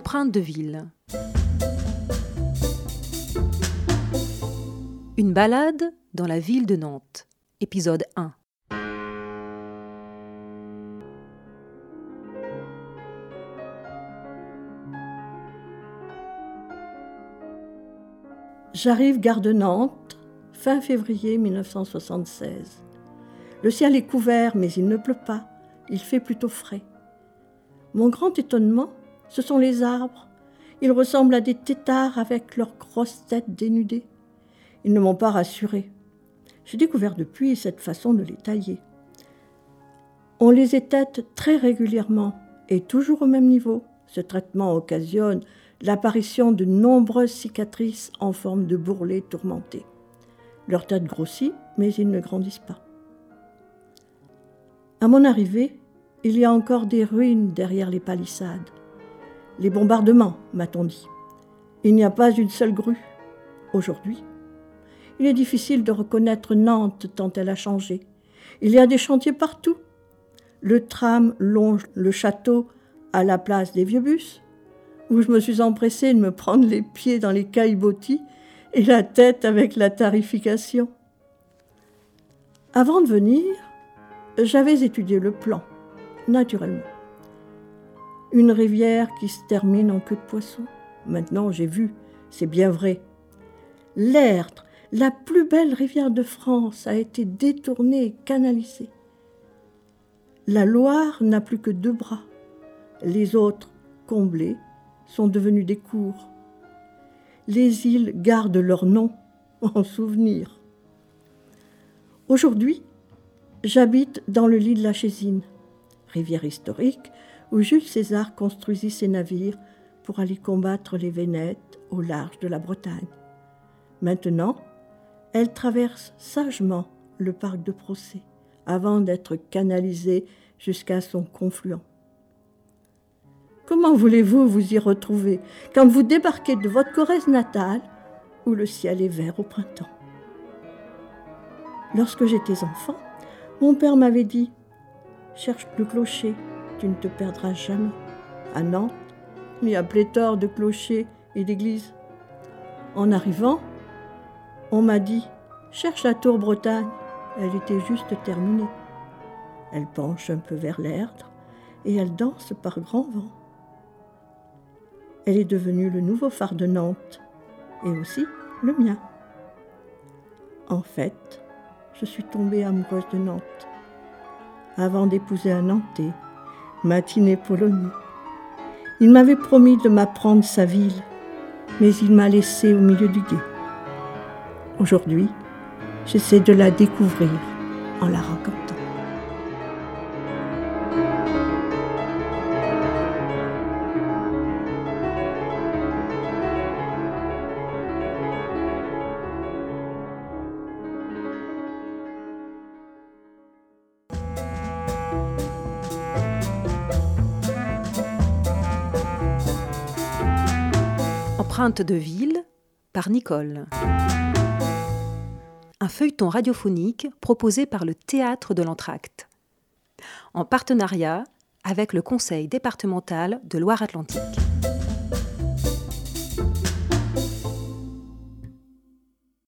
Empreinte de ville. Une balade dans la ville de Nantes. Épisode 1. J'arrive gare de Nantes, fin février 1976. Le ciel est couvert, mais il ne pleut pas. Il fait plutôt frais. Mon grand étonnement, ce sont les arbres. Ils ressemblent à des têtards avec leurs grosses têtes dénudées. Ils ne m'ont pas rassuré. J'ai découvert depuis cette façon de les tailler. On les étête très régulièrement et toujours au même niveau. Ce traitement occasionne l'apparition de nombreuses cicatrices en forme de bourrelets tourmentés. Leur tête grossit, mais ils ne grandissent pas. À mon arrivée, il y a encore des ruines derrière les palissades. Les bombardements, m'a-t-on dit. Il n'y a pas une seule grue. Aujourd'hui, il est difficile de reconnaître Nantes tant elle a changé. Il y a des chantiers partout. Le tram longe le château à la place des vieux bus, où je me suis empressée de me prendre les pieds dans les caillebotis et la tête avec la tarification. Avant de venir, j'avais étudié le plan naturellement. Une rivière qui se termine en queue de poisson. Maintenant, j'ai vu, c'est bien vrai. L'Erdre, la plus belle rivière de France, a été détournée et canalisée. La Loire n'a plus que deux bras. Les autres, comblés, sont devenus des cours. Les îles gardent leur nom en souvenir. Aujourd'hui, j'habite dans le lit de la Chésine rivière historique, où Jules César construisit ses navires pour aller combattre les Vénètes au large de la Bretagne. Maintenant, elle traverse sagement le parc de Procès avant d'être canalisée jusqu'à son confluent. Comment voulez-vous vous y retrouver quand vous débarquez de votre Corrèze natale où le ciel est vert au printemps? Lorsque j'étais enfant, mon père m'avait dit Cherche le clocher, tu ne te perdras jamais. À Nantes, il y a pléthore de clochers et d'églises. En arrivant, on m'a dit Cherche la tour Bretagne. Elle était juste terminée. Elle penche un peu vers l'Erdre et elle danse par grand vent. Elle est devenue le nouveau phare de Nantes et aussi le mien. En fait, je suis tombée amoureuse de Nantes avant d'épouser un Nantais, matinée polonais. Il m'avait promis de m'apprendre sa ville, mais il m'a laissé au milieu du guet. Aujourd'hui, j'essaie de la découvrir en la racontant. De ville par Nicole. Un feuilleton radiophonique proposé par le Théâtre de l'Entracte, en partenariat avec le Conseil départemental de Loire-Atlantique.